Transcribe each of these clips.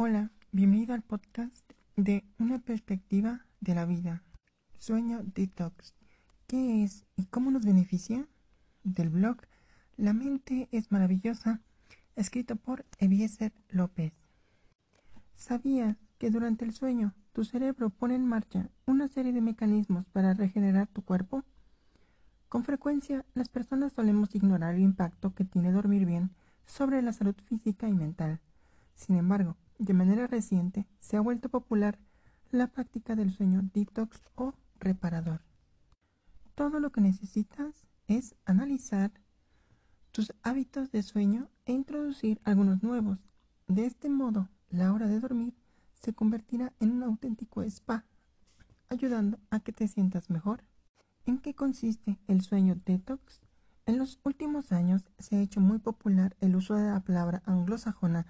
Hola, bienvenido al podcast de Una perspectiva de la vida. Sueño Detox. ¿Qué es y cómo nos beneficia? Del blog La mente es maravillosa, escrito por Eviezer López. ¿Sabías que durante el sueño tu cerebro pone en marcha una serie de mecanismos para regenerar tu cuerpo? Con frecuencia, las personas solemos ignorar el impacto que tiene dormir bien sobre la salud física y mental. Sin embargo, de manera reciente se ha vuelto popular la práctica del sueño detox o reparador. Todo lo que necesitas es analizar tus hábitos de sueño e introducir algunos nuevos. De este modo, la hora de dormir se convertirá en un auténtico spa, ayudando a que te sientas mejor. ¿En qué consiste el sueño detox? En los últimos años se ha hecho muy popular el uso de la palabra anglosajona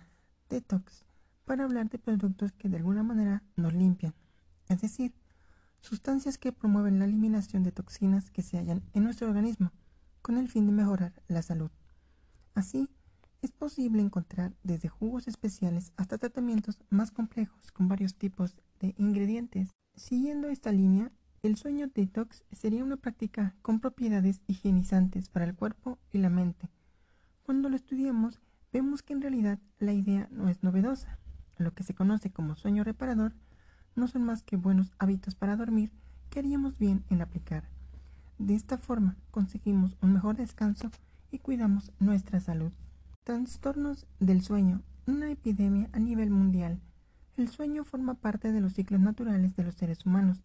detox para hablar de productos que de alguna manera nos limpian, es decir, sustancias que promueven la eliminación de toxinas que se hallan en nuestro organismo con el fin de mejorar la salud. Así, es posible encontrar desde jugos especiales hasta tratamientos más complejos con varios tipos de ingredientes. Siguiendo esta línea, el sueño detox sería una práctica con propiedades higienizantes para el cuerpo y la mente. Cuando lo estudiamos, vemos que en realidad la idea no es novedosa. Lo que se conoce como sueño reparador no son más que buenos hábitos para dormir que haríamos bien en aplicar. De esta forma conseguimos un mejor descanso y cuidamos nuestra salud. Trastornos del sueño, una epidemia a nivel mundial. El sueño forma parte de los ciclos naturales de los seres humanos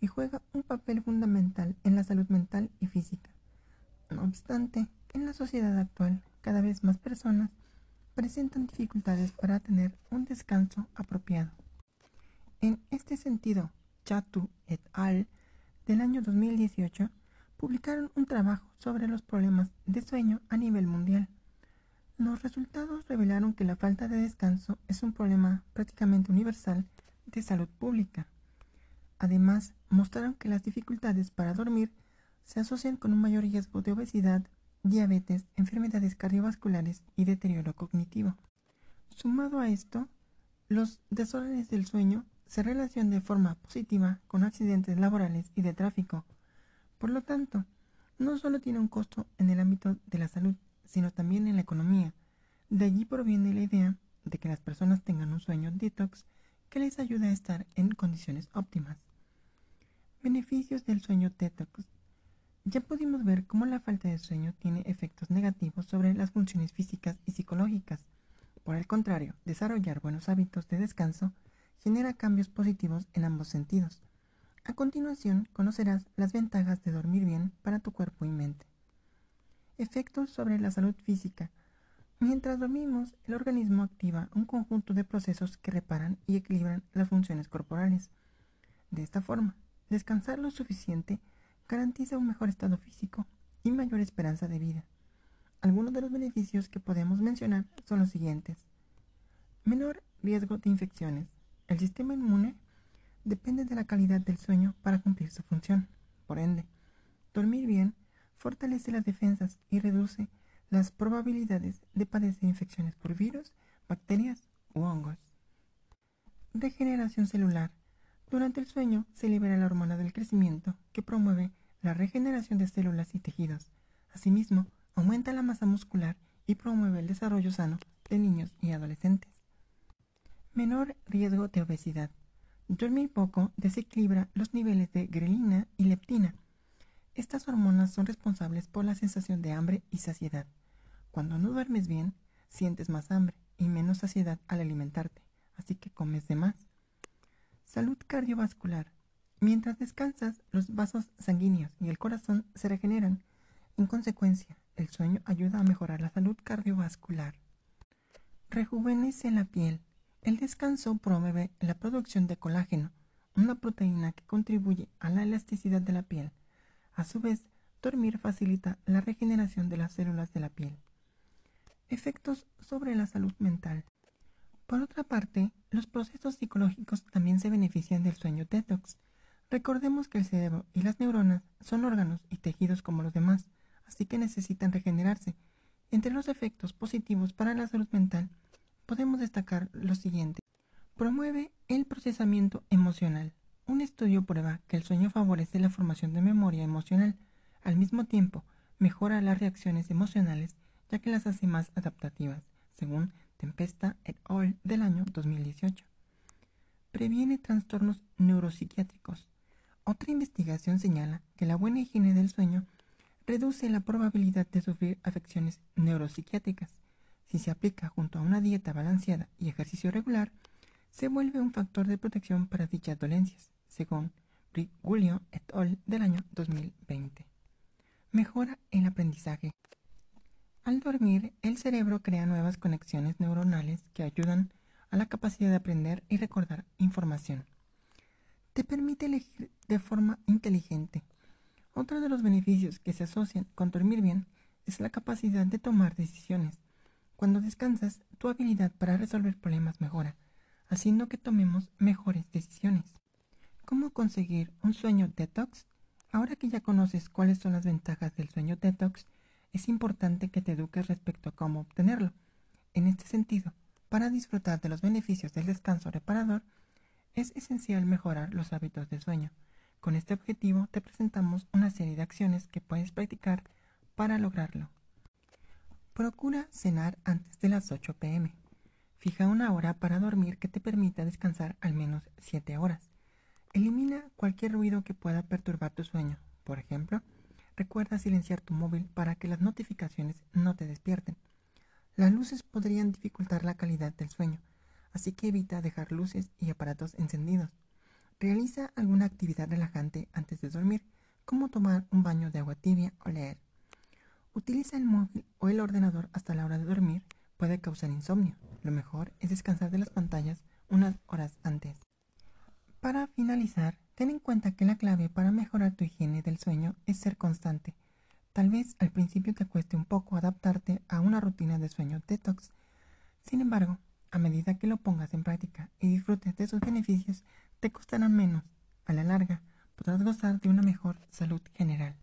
y juega un papel fundamental en la salud mental y física. No obstante, en la sociedad actual, cada vez más personas presentan dificultades para tener un descanso apropiado. En este sentido, Chatu et al. del año 2018 publicaron un trabajo sobre los problemas de sueño a nivel mundial. Los resultados revelaron que la falta de descanso es un problema prácticamente universal de salud pública. Además, mostraron que las dificultades para dormir se asocian con un mayor riesgo de obesidad, diabetes, enfermedades cardiovasculares y deterioro cognitivo. Sumado a esto, los desórdenes del sueño se relacionan de forma positiva con accidentes laborales y de tráfico. Por lo tanto, no solo tiene un costo en el ámbito de la salud, sino también en la economía. De allí proviene la idea de que las personas tengan un sueño detox que les ayude a estar en condiciones óptimas. Beneficios del sueño detox. Ya pudimos ver cómo la falta de sueño tiene efectos negativos sobre las funciones físicas y psicológicas. Por el contrario, desarrollar buenos hábitos de descanso genera cambios positivos en ambos sentidos. A continuación, conocerás las ventajas de dormir bien para tu cuerpo y mente. Efectos sobre la salud física. Mientras dormimos, el organismo activa un conjunto de procesos que reparan y equilibran las funciones corporales. De esta forma, descansar lo suficiente garantiza un mejor estado físico y mayor esperanza de vida. Algunos de los beneficios que podemos mencionar son los siguientes. Menor riesgo de infecciones. El sistema inmune depende de la calidad del sueño para cumplir su función. Por ende, dormir bien fortalece las defensas y reduce las probabilidades de padecer infecciones por virus, bacterias u hongos. Regeneración celular. Durante el sueño se libera la hormona del crecimiento que promueve la regeneración de células y tejidos. Asimismo, aumenta la masa muscular y promueve el desarrollo sano de niños y adolescentes. Menor riesgo de obesidad. Dormir poco desequilibra los niveles de grelina y leptina. Estas hormonas son responsables por la sensación de hambre y saciedad. Cuando no duermes bien, sientes más hambre y menos saciedad al alimentarte, así que comes de más. Salud cardiovascular. Mientras descansas, los vasos sanguíneos y el corazón se regeneran. En consecuencia, el sueño ayuda a mejorar la salud cardiovascular. Rejuvenece la piel. El descanso promueve la producción de colágeno, una proteína que contribuye a la elasticidad de la piel. A su vez, dormir facilita la regeneración de las células de la piel. Efectos sobre la salud mental. Por otra parte, los procesos psicológicos también se benefician del sueño detox. Recordemos que el cerebro y las neuronas son órganos y tejidos como los demás, así que necesitan regenerarse. Entre los efectos positivos para la salud mental podemos destacar lo siguiente. Promueve el procesamiento emocional. Un estudio prueba que el sueño favorece la formación de memoria emocional. Al mismo tiempo, mejora las reacciones emocionales ya que las hace más adaptativas, según Tempesta et al. del año 2018. Previene trastornos neuropsiquiátricos. Otra investigación señala que la buena higiene del sueño reduce la probabilidad de sufrir afecciones neuropsiquiátricas. Si se aplica junto a una dieta balanceada y ejercicio regular, se vuelve un factor de protección para dichas dolencias, según Rick et al. del año 2020. Mejora el aprendizaje. Al dormir, el cerebro crea nuevas conexiones neuronales que ayudan a la capacidad de aprender y recordar información. Te permite elegir de forma inteligente. Otro de los beneficios que se asocian con dormir bien es la capacidad de tomar decisiones. Cuando descansas, tu habilidad para resolver problemas mejora haciendo que tomemos mejores decisiones. ¿Cómo conseguir un sueño detox? Ahora que ya conoces cuáles son las ventajas del sueño detox, es importante que te eduques respecto a cómo obtenerlo. En este sentido, para disfrutar de los beneficios del descanso reparador, es esencial mejorar los hábitos de sueño. Con este objetivo te presentamos una serie de acciones que puedes practicar para lograrlo. Procura cenar antes de las 8 pm. Fija una hora para dormir que te permita descansar al menos 7 horas. Elimina cualquier ruido que pueda perturbar tu sueño. Por ejemplo, recuerda silenciar tu móvil para que las notificaciones no te despierten. Las luces podrían dificultar la calidad del sueño, así que evita dejar luces y aparatos encendidos. Realiza alguna actividad relajante antes de dormir, como tomar un baño de agua tibia o leer. Utiliza el móvil o el ordenador hasta la hora de dormir puede causar insomnio. Lo mejor es descansar de las pantallas unas horas antes. Para finalizar, ten en cuenta que la clave para mejorar tu higiene del sueño es ser constante. Tal vez al principio te cueste un poco adaptarte a una rutina de sueño detox. Sin embargo, a medida que lo pongas en práctica y disfrutes de sus beneficios, te costarán menos. A la larga, podrás gozar de una mejor salud general.